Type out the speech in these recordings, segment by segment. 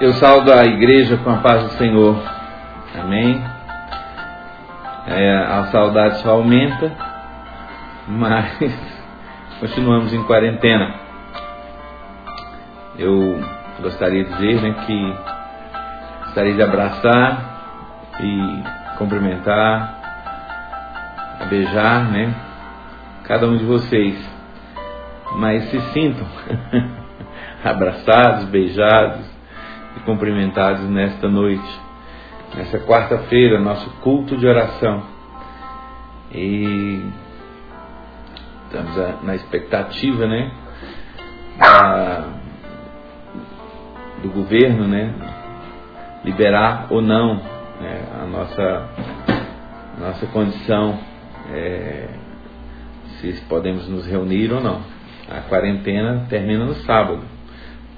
Eu saldo a igreja com a paz do Senhor. Amém. É, a saudade só aumenta, mas continuamos em quarentena. Eu gostaria de dizer né, que gostaria de abraçar e cumprimentar, beijar, né, cada um de vocês. Mas se sintam abraçados, beijados, e cumprimentados nesta noite, nessa quarta-feira, nosso culto de oração. E estamos na expectativa, né, do governo, né, liberar ou não né, a nossa nossa condição, é, se podemos nos reunir ou não. A quarentena termina no sábado,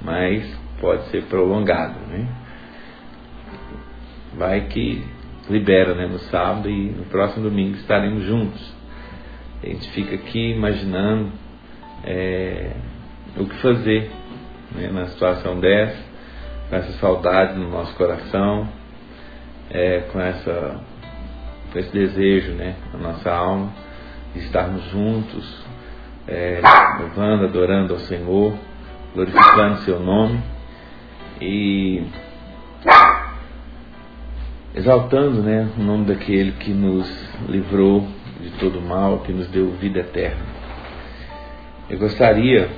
mas pode ser prolongado, né? Vai que libera, né, no sábado e no próximo domingo estaremos juntos. A gente fica aqui imaginando é, o que fazer né, na situação dessa, com essa saudade no nosso coração, é, com, essa, com esse desejo né, na nossa alma de estarmos juntos, é, louvando, adorando ao Senhor, glorificando Seu nome e exaltando né, o nome daquele que nos livrou de todo mal, que nos deu vida eterna. Eu gostaria,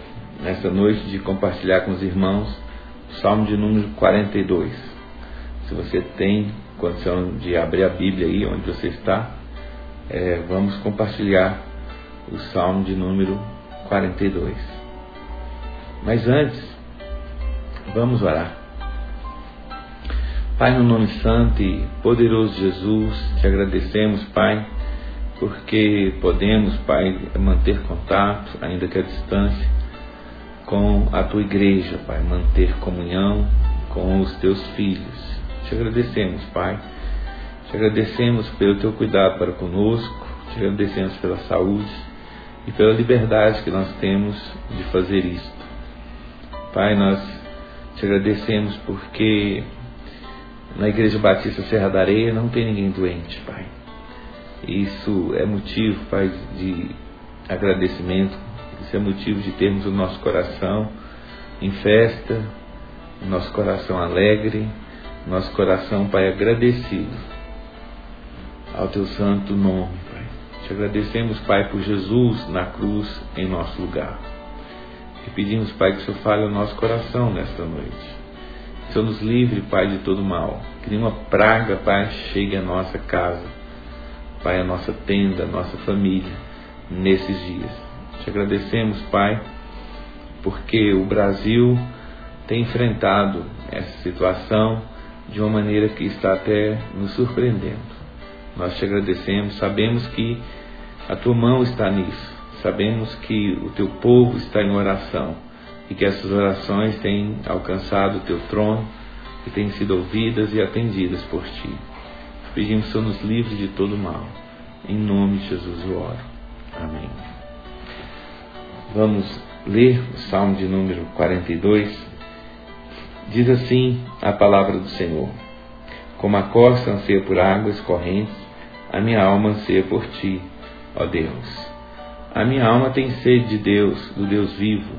nessa noite, de compartilhar com os irmãos o Salmo de número 42. Se você tem condição de abrir a Bíblia aí onde você está, é, vamos compartilhar o Salmo de número 42. Mas antes, Vamos orar. Pai, no nome santo e poderoso de Jesus, te agradecemos, Pai, porque podemos, Pai, manter contato, ainda que à distância, com a tua igreja, Pai, manter comunhão com os teus filhos. Te agradecemos, Pai. Te agradecemos pelo teu cuidado para conosco, te agradecemos pela saúde e pela liberdade que nós temos de fazer isto. Pai, nós te agradecemos porque na Igreja Batista Serra da Areia não tem ninguém doente, Pai. Isso é motivo, Pai, de agradecimento. Isso é motivo de termos o nosso coração em festa, o nosso coração alegre, nosso coração, Pai, agradecido ao Teu santo nome, Pai. Te agradecemos, Pai, por Jesus na cruz em nosso lugar. E pedimos, Pai, que o Senhor fale ao nosso coração nesta noite. Que o Senhor nos livre, Pai, de todo mal. Que nenhuma praga, Pai, chegue à nossa casa, Pai, à nossa tenda, à nossa família, nesses dias. Te agradecemos, Pai, porque o Brasil tem enfrentado essa situação de uma maneira que está até nos surpreendendo. Nós te agradecemos, sabemos que a tua mão está nisso sabemos que o teu povo está em oração e que essas orações têm alcançado o teu trono e têm sido ouvidas e atendidas por ti. Pedimos que nos livre de todo mal. Em nome de Jesus eu oro. Amém. Vamos ler o Salmo de número 42. Diz assim a palavra do Senhor: Como a costa anseia por águas correntes, a minha alma anseia por ti, ó Deus. A minha alma tem sede de Deus, do Deus vivo.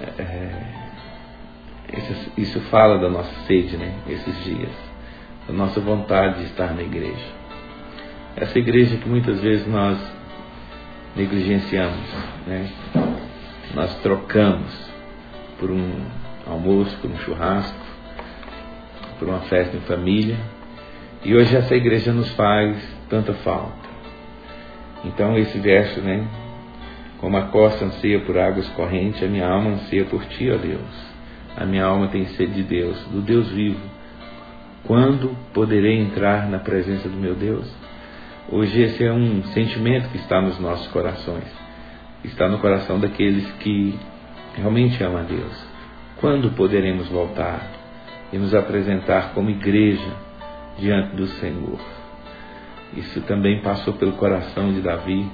É, é isso, isso, fala da nossa sede, né? Esses dias, da nossa vontade de estar na igreja. Essa igreja que muitas vezes nós negligenciamos, né? Nós trocamos por um almoço, por um churrasco, por uma festa em família. E hoje essa igreja nos faz tanta falta. Então esse verso, né? Como a costa anseia por águas correntes, a minha alma anseia por ti, ó Deus. A minha alma tem sede de Deus, do Deus vivo. Quando poderei entrar na presença do meu Deus? Hoje esse é um sentimento que está nos nossos corações. Está no coração daqueles que realmente amam a Deus. Quando poderemos voltar e nos apresentar como igreja diante do Senhor? Isso também passou pelo coração de Davi.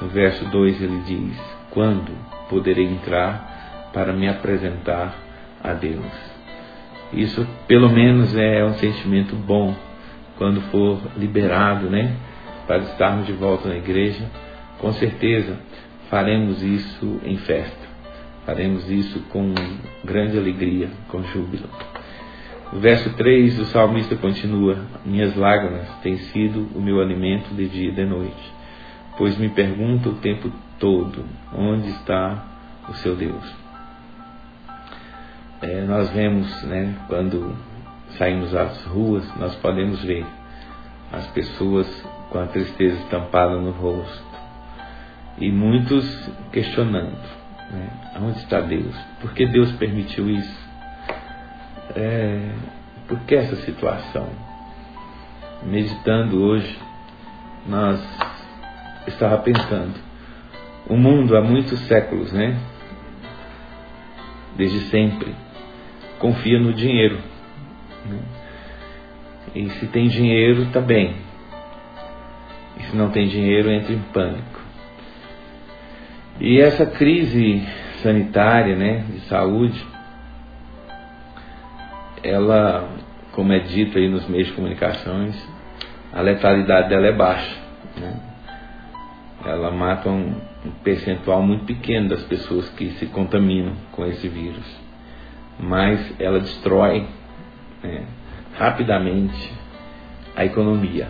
No verso 2 ele diz: Quando poderei entrar para me apresentar a Deus. Isso, pelo menos, é um sentimento bom quando for liberado, né? Para estarmos de volta na igreja. Com certeza faremos isso em festa. Faremos isso com grande alegria, com júbilo. O verso 3, o salmista continua: Minhas lágrimas têm sido o meu alimento de dia e de noite, pois me pergunto o tempo todo: onde está o seu Deus? É, nós vemos, né, quando saímos às ruas, nós podemos ver as pessoas com a tristeza estampada no rosto e muitos questionando: né, onde está Deus? Por que Deus permitiu isso? É, por que essa situação? Meditando hoje, nós estava pensando, o mundo há muitos séculos, né? Desde sempre confia no dinheiro. Né? E se tem dinheiro, está bem. E se não tem dinheiro, entra em pânico. E essa crise sanitária, né, de saúde, ela, como é dito aí nos meios de comunicações, a letalidade dela é baixa. Né? Ela mata um, um percentual muito pequeno das pessoas que se contaminam com esse vírus mas ela destrói né, rapidamente a economia.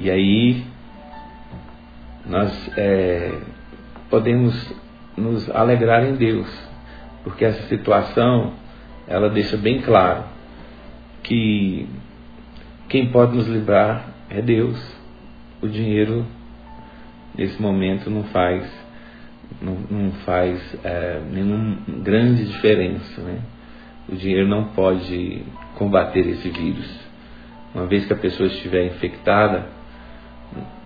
E aí nós é, podemos nos alegrar em Deus, porque essa situação ela deixa bem claro que quem pode nos livrar é Deus. O dinheiro nesse momento não faz não, não faz é, nenhuma grande diferença. Né? O dinheiro não pode combater esse vírus. Uma vez que a pessoa estiver infectada,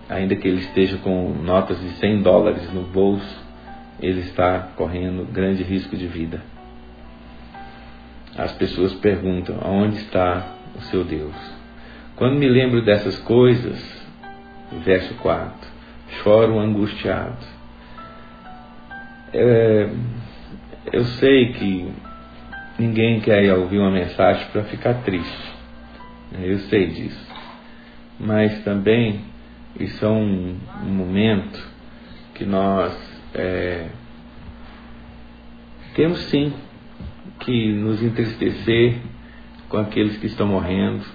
ainda que ele esteja com notas de 100 dólares no bolso, ele está correndo grande risco de vida. As pessoas perguntam: aonde está o seu Deus? Quando me lembro dessas coisas, verso 4, choro angustiado é, eu sei que ninguém quer ouvir uma mensagem para ficar triste. Eu sei disso. Mas também isso é um, um momento que nós é, temos sim que nos entristecer com aqueles que estão morrendo,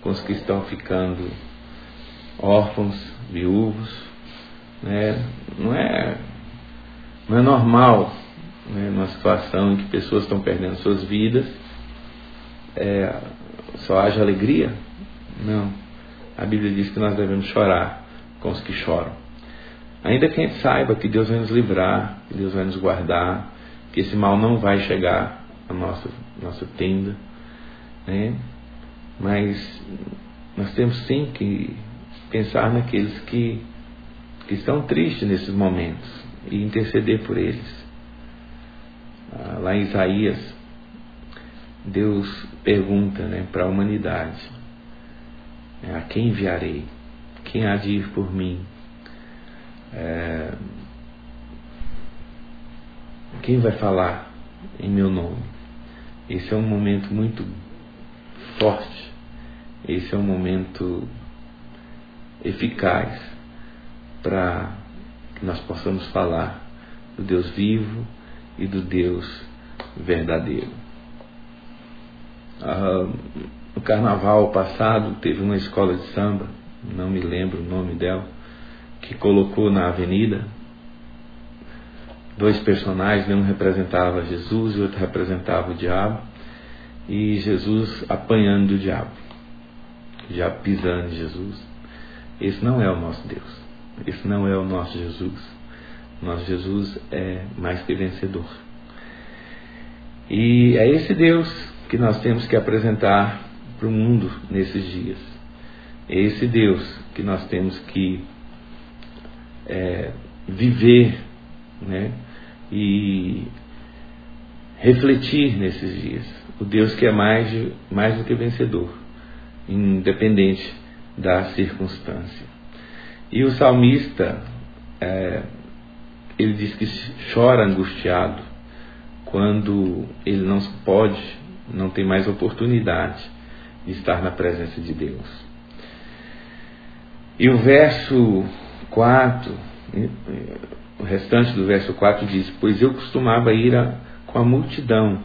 com os que estão ficando órfãos, viúvos. Né? Não é não é normal, né, numa situação em que pessoas estão perdendo suas vidas, é, só haja alegria? Não. A Bíblia diz que nós devemos chorar com os que choram. Ainda que a gente saiba que Deus vai nos livrar, que Deus vai nos guardar, que esse mal não vai chegar à nossa, nossa tenda, né? mas nós temos sim que pensar naqueles que, que estão tristes nesses momentos e interceder por eles. Ah, lá em Isaías, Deus pergunta né, para a humanidade: a quem enviarei? Quem há de ir por mim? É, quem vai falar em meu nome? Esse é um momento muito forte, esse é um momento eficaz para que nós possamos falar do Deus vivo e do Deus verdadeiro. Ah, no carnaval passado teve uma escola de samba, não me lembro o nome dela, que colocou na avenida dois personagens, um representava Jesus e o outro representava o diabo, e Jesus apanhando o diabo, o diabo pisando em Jesus. Esse não é o nosso Deus. Esse não é o nosso Jesus. Nosso Jesus é mais que vencedor. E é esse Deus que nós temos que apresentar para o mundo nesses dias. É esse Deus que nós temos que é, viver né, e refletir nesses dias. O Deus que é mais, mais do que vencedor, independente da circunstância. E o salmista, é, ele diz que chora angustiado quando ele não pode, não tem mais oportunidade de estar na presença de Deus. E o verso 4, o restante do verso 4 diz: Pois eu costumava ir a, com a multidão,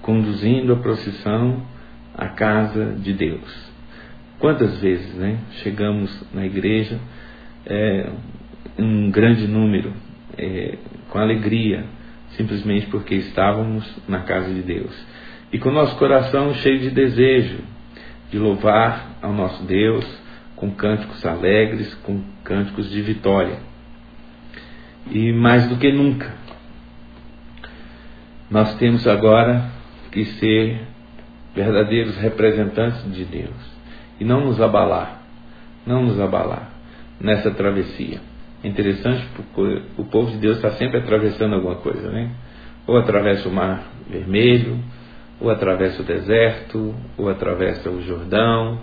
conduzindo a procissão à casa de Deus. Quantas vezes né, chegamos na igreja, é, um grande número, é, com alegria, simplesmente porque estávamos na casa de Deus. E com nosso coração cheio de desejo de louvar ao nosso Deus, com cânticos alegres, com cânticos de vitória. E mais do que nunca, nós temos agora que ser verdadeiros representantes de Deus e não nos abalar, não nos abalar nessa travessia. É interessante porque o povo de Deus está sempre atravessando alguma coisa, né? Ou atravessa o mar vermelho, ou atravessa o deserto, ou atravessa o Jordão,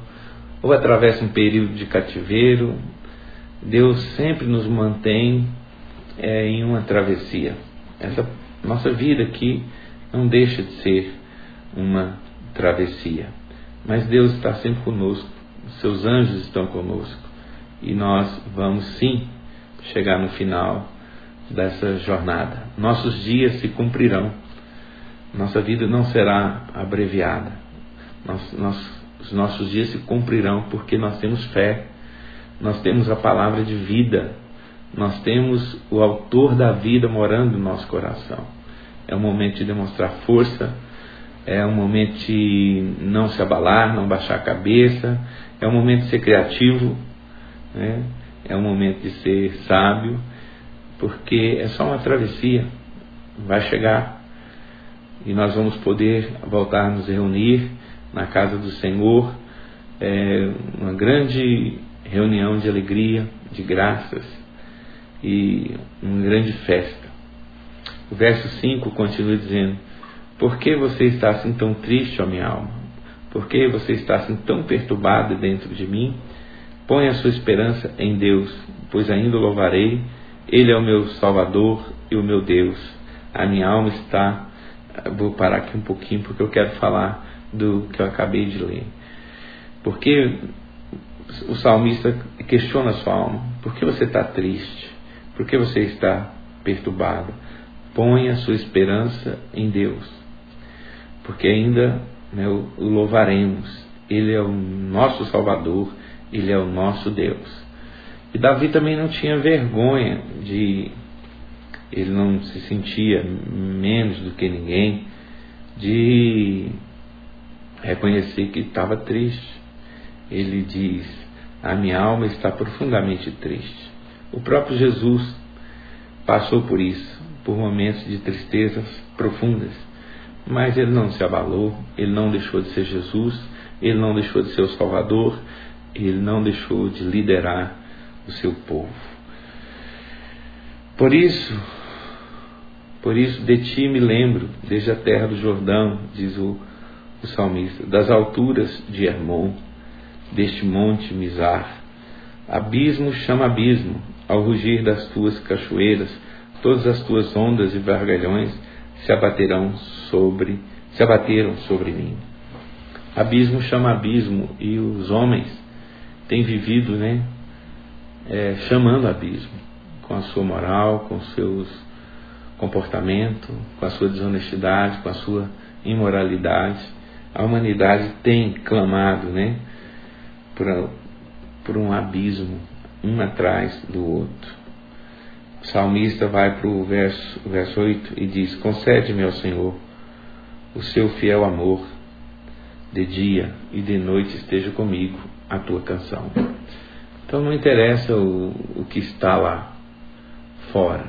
ou atravessa um período de cativeiro. Deus sempre nos mantém é, em uma travessia. Essa nossa vida aqui não deixa de ser uma travessia. Mas Deus está sempre conosco, seus anjos estão conosco. E nós vamos sim chegar no final dessa jornada. Nossos dias se cumprirão. Nossa vida não será abreviada. Nós, nós, os nossos dias se cumprirão porque nós temos fé. Nós temos a palavra de vida. Nós temos o autor da vida morando no nosso coração. É um momento de demonstrar força. É um momento de não se abalar, não baixar a cabeça. É um momento de ser criativo. Né? é um momento de ser sábio, porque é só uma travessia, vai chegar e nós vamos poder voltar a nos reunir na casa do Senhor, é uma grande reunião de alegria, de graças e uma grande festa. O verso 5 continua dizendo: Por que você está assim tão triste, ó minha alma? Por que você está assim tão perturbada dentro de mim? Põe a sua esperança em Deus, pois ainda o louvarei. Ele é o meu Salvador e o meu Deus. A minha alma está. Vou parar aqui um pouquinho porque eu quero falar do que eu acabei de ler. Porque o salmista questiona a sua alma: por que você está triste? Por que você está perturbado? Põe a sua esperança em Deus, porque ainda né, o louvaremos. Ele é o nosso Salvador ele é o nosso Deus. E Davi também não tinha vergonha de. Ele não se sentia menos do que ninguém de reconhecer que estava triste. Ele diz: A minha alma está profundamente triste. O próprio Jesus passou por isso, por momentos de tristezas profundas. Mas ele não se abalou, ele não deixou de ser Jesus, ele não deixou de ser o Salvador, ele não deixou de liderar o seu povo. Por isso, por isso de ti me lembro, desde a terra do Jordão, diz o, o salmista, das alturas de Hermon, deste monte Mizar. Abismo chama abismo, ao rugir das tuas cachoeiras, todas as tuas ondas e vargalhões se abaterão sobre, se abateram sobre mim. Abismo chama abismo, e os homens tem vivido, né, é, chamando abismo com a sua moral, com seus comportamento, com a sua desonestidade, com a sua imoralidade. A humanidade tem clamado, né, por, por um abismo, um atrás do outro. O salmista vai para o verso, verso 8 e diz: Concede-me ao Senhor o seu fiel amor, de dia e de noite esteja comigo a tua canção. Então não interessa o, o que está lá fora.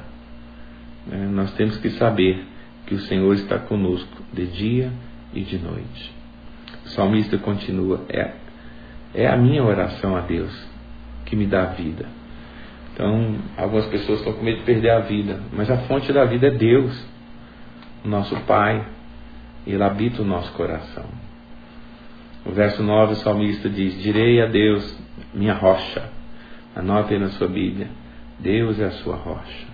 Né? Nós temos que saber que o Senhor está conosco de dia e de noite. O salmista continua: é, é a minha oração a Deus que me dá vida. Então, algumas pessoas estão com medo de perder a vida, mas a fonte da vida é Deus, o nosso Pai, Ele habita o nosso coração. No verso 9, o salmista diz: Direi a Deus, minha rocha. Anote aí na sua Bíblia: Deus é a sua rocha.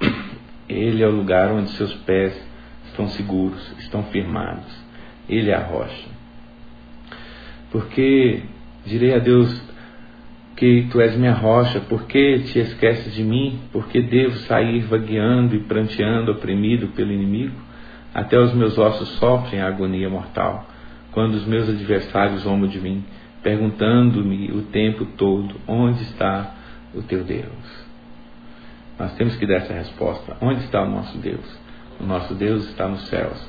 Ele é o lugar onde seus pés estão seguros, estão firmados. Ele é a rocha. Porque direi a Deus que tu és minha rocha, por que te esqueces de mim? Por que devo sair vagueando e pranteando, oprimido pelo inimigo? Até os meus ossos sofrem a agonia mortal, quando os meus adversários zombam de mim, perguntando-me o tempo todo: onde está o teu Deus? Nós temos que dar essa resposta: onde está o nosso Deus? O nosso Deus está nos céus,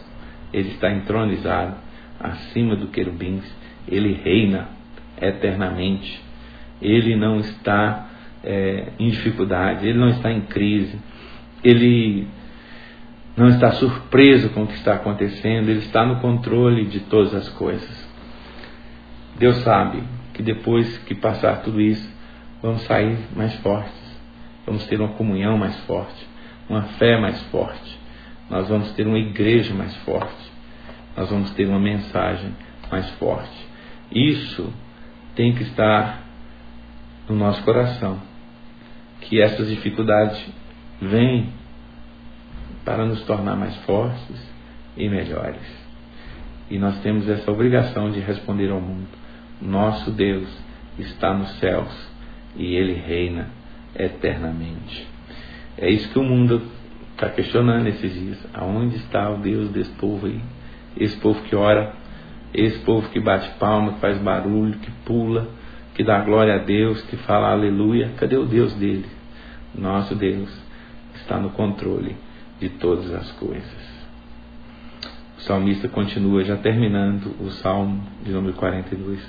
ele está entronizado acima do querubins, ele reina eternamente, ele não está é, em dificuldade, ele não está em crise, ele não está surpreso com o que está acontecendo, ele está no controle de todas as coisas. Deus sabe que depois que passar tudo isso, vamos sair mais fortes, vamos ter uma comunhão mais forte, uma fé mais forte, nós vamos ter uma igreja mais forte, nós vamos ter uma mensagem mais forte. Isso tem que estar no nosso coração, que essas dificuldades vêm para nos tornar mais fortes e melhores. E nós temos essa obrigação de responder ao mundo. Nosso Deus está nos céus e Ele reina eternamente. É isso que o mundo está questionando esses dias. Aonde está o Deus desse povo aí? Esse povo que ora, esse povo que bate palma, que faz barulho, que pula, que dá glória a Deus, que fala aleluia. Cadê o Deus dele? Nosso Deus está no controle de todas as coisas. O salmista continua, já terminando o salmo de número 42.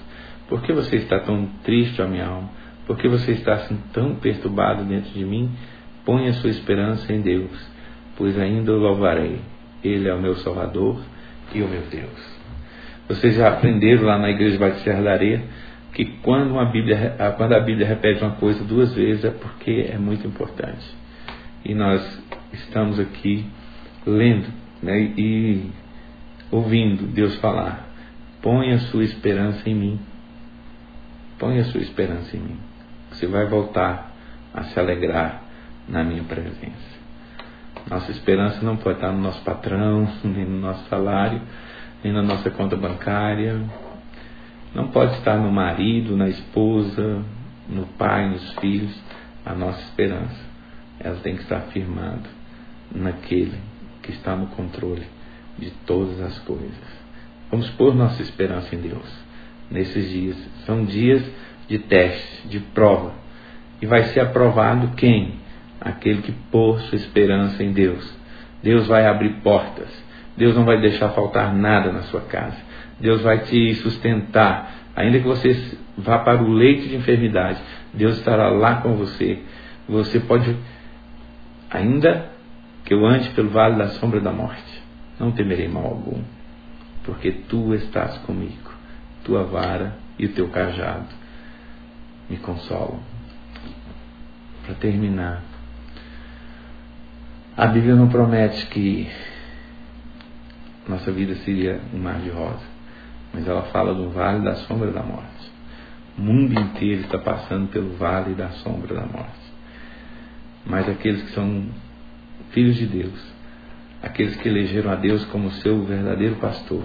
Por que você está tão triste, ó minha alma? Por que você está assim tão perturbado dentro de mim? Põe a sua esperança em Deus pois ainda o louvarei. Ele é o meu Salvador e o meu Deus. Vocês já aprenderam lá na Igreja Batista da Areia que quando, uma Bíblia, quando a Bíblia repete uma coisa duas vezes é porque é muito importante. E nós estamos aqui lendo né, e ouvindo Deus falar. Põe a sua esperança em mim. Põe a sua esperança em mim. Você vai voltar a se alegrar na minha presença. Nossa esperança não pode estar no nosso patrão, nem no nosso salário, nem na nossa conta bancária. Não pode estar no marido, na esposa, no pai, nos filhos. A nossa esperança, ela tem que estar firmada naquele que está no controle de todas as coisas. Vamos pôr nossa esperança em Deus nesses dias. São dias de teste, de prova. E vai ser aprovado quem? aquele que pôr sua esperança em Deus. Deus vai abrir portas. Deus não vai deixar faltar nada na sua casa. Deus vai te sustentar. Ainda que você vá para o leito de enfermidade, Deus estará lá com você. Você pode, ainda que eu ande pelo vale da sombra da morte, não temerei mal algum, porque tu estás comigo. Tua vara e o teu cajado me consolam. Para terminar, a Bíblia não promete que nossa vida seria um mar de rosa, mas ela fala do vale da sombra da morte. O mundo inteiro está passando pelo vale da sombra da morte. Mas aqueles que são filhos de Deus, aqueles que elegeram a Deus como seu verdadeiro pastor,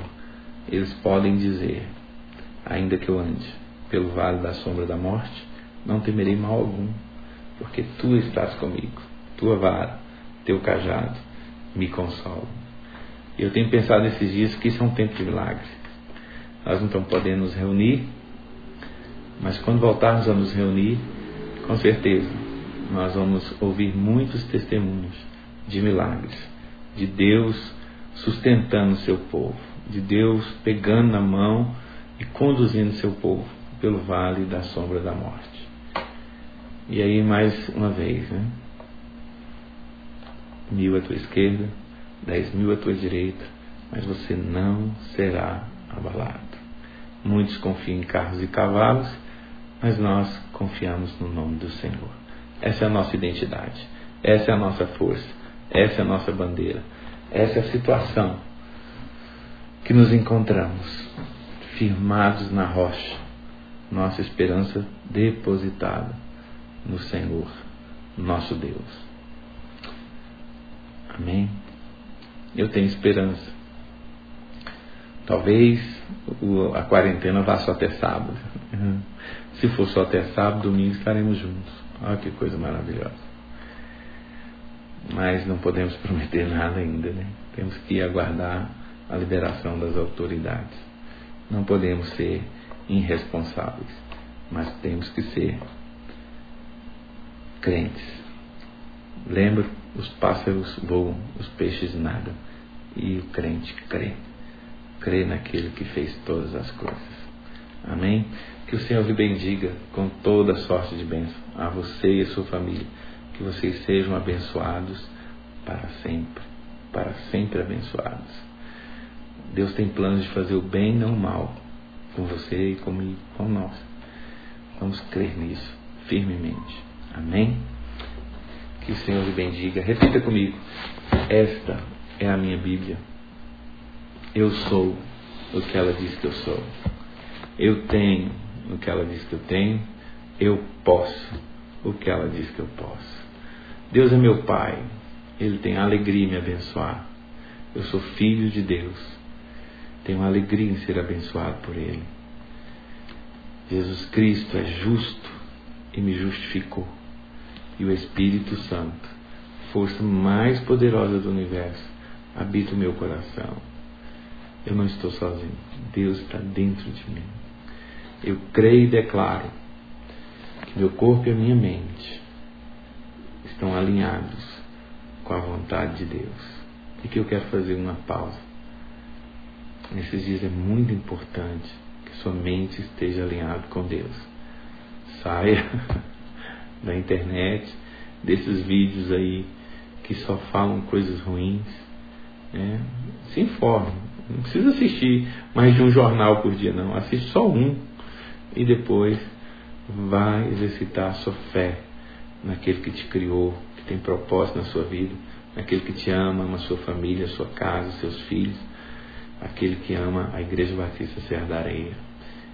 eles podem dizer: ainda que eu ande pelo vale da sombra da morte, não temerei mal algum, porque tu estás comigo, tua vara teu cajado me consola. Eu tenho pensado nesses dias que isso é um tempo de milagre. Nós não estamos podendo nos reunir, mas quando voltarmos a nos reunir, com certeza nós vamos ouvir muitos testemunhos de milagres, de Deus sustentando o seu povo, de Deus pegando na mão e conduzindo o seu povo pelo vale da sombra da morte. E aí, mais uma vez, né? mil à tua esquerda, dez mil à tua direita, mas você não será abalado. Muitos confiam em carros e cavalos, mas nós confiamos no nome do Senhor. Essa é a nossa identidade, essa é a nossa força, essa é a nossa bandeira, essa é a situação que nos encontramos, firmados na rocha, nossa esperança depositada no Senhor, nosso Deus. Amém? Eu tenho esperança. Talvez a quarentena vá só até sábado. Uhum. Se for só até sábado, domingo estaremos juntos. Olha que coisa maravilhosa. Mas não podemos prometer nada ainda, né? Temos que aguardar a liberação das autoridades. Não podemos ser irresponsáveis, mas temos que ser crentes. Lembra, os pássaros voam, os peixes nadam, e o crente crê. Crê naquele que fez todas as coisas. Amém? Que o Senhor lhe bendiga com toda sorte de bênção a você e a sua família. Que vocês sejam abençoados para sempre. Para sempre abençoados. Deus tem planos de fazer o bem, não o mal, com você e comigo, com nós. Vamos crer nisso firmemente. Amém? Que o Senhor lhe bendiga. Repita comigo. Esta é a minha Bíblia. Eu sou o que ela diz que eu sou. Eu tenho o que ela diz que eu tenho. Eu posso o que ela diz que eu posso. Deus é meu Pai. Ele tem alegria em me abençoar. Eu sou filho de Deus. Tenho alegria em ser abençoado por Ele. Jesus Cristo é justo e me justificou. E o Espírito Santo, força mais poderosa do universo, habita o meu coração. Eu não estou sozinho. Deus está dentro de mim. Eu creio e declaro que meu corpo e a minha mente estão alinhados com a vontade de Deus. E que eu quero fazer uma pausa. Nesses dias é muito importante que sua mente esteja alinhada com Deus. Saia da internet, desses vídeos aí que só falam coisas ruins. Né? Se informe. Não precisa assistir mais de um jornal por dia, não. Assiste só um e depois vai exercitar a sua fé naquele que te criou, que tem propósito na sua vida, naquele que te ama, ama a sua família, a sua casa, seus filhos, aquele que ama a Igreja Batista Serra da Areia.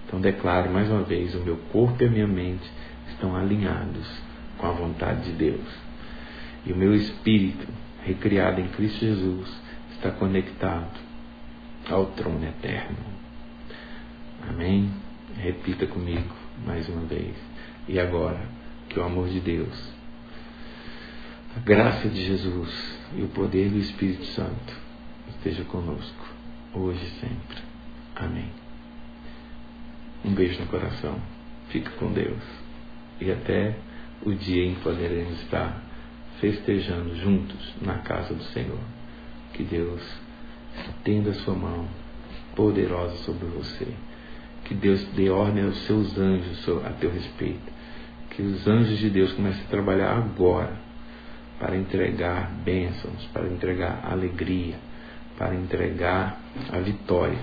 Então declare mais uma vez: o meu corpo e a minha mente estão alinhados com a vontade de Deus. E o meu espírito, recriado em Cristo Jesus, está conectado ao trono eterno. Amém? Repita comigo mais uma vez. E agora, que o amor de Deus, a graça de Jesus e o poder do Espírito Santo esteja conosco, hoje e sempre. Amém. Um beijo no coração. Fique com Deus. E até o dia em que poderemos estar festejando juntos na casa do Senhor. Que Deus estenda a sua mão poderosa sobre você. Que Deus dê ordem aos seus anjos a teu respeito. Que os anjos de Deus comecem a trabalhar agora para entregar bênçãos, para entregar alegria, para entregar a vitória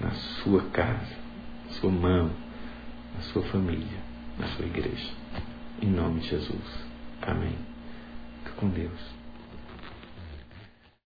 na sua casa, na sua mão, na sua família, na sua igreja. Em nome de Jesus. Amém. Fica com Deus.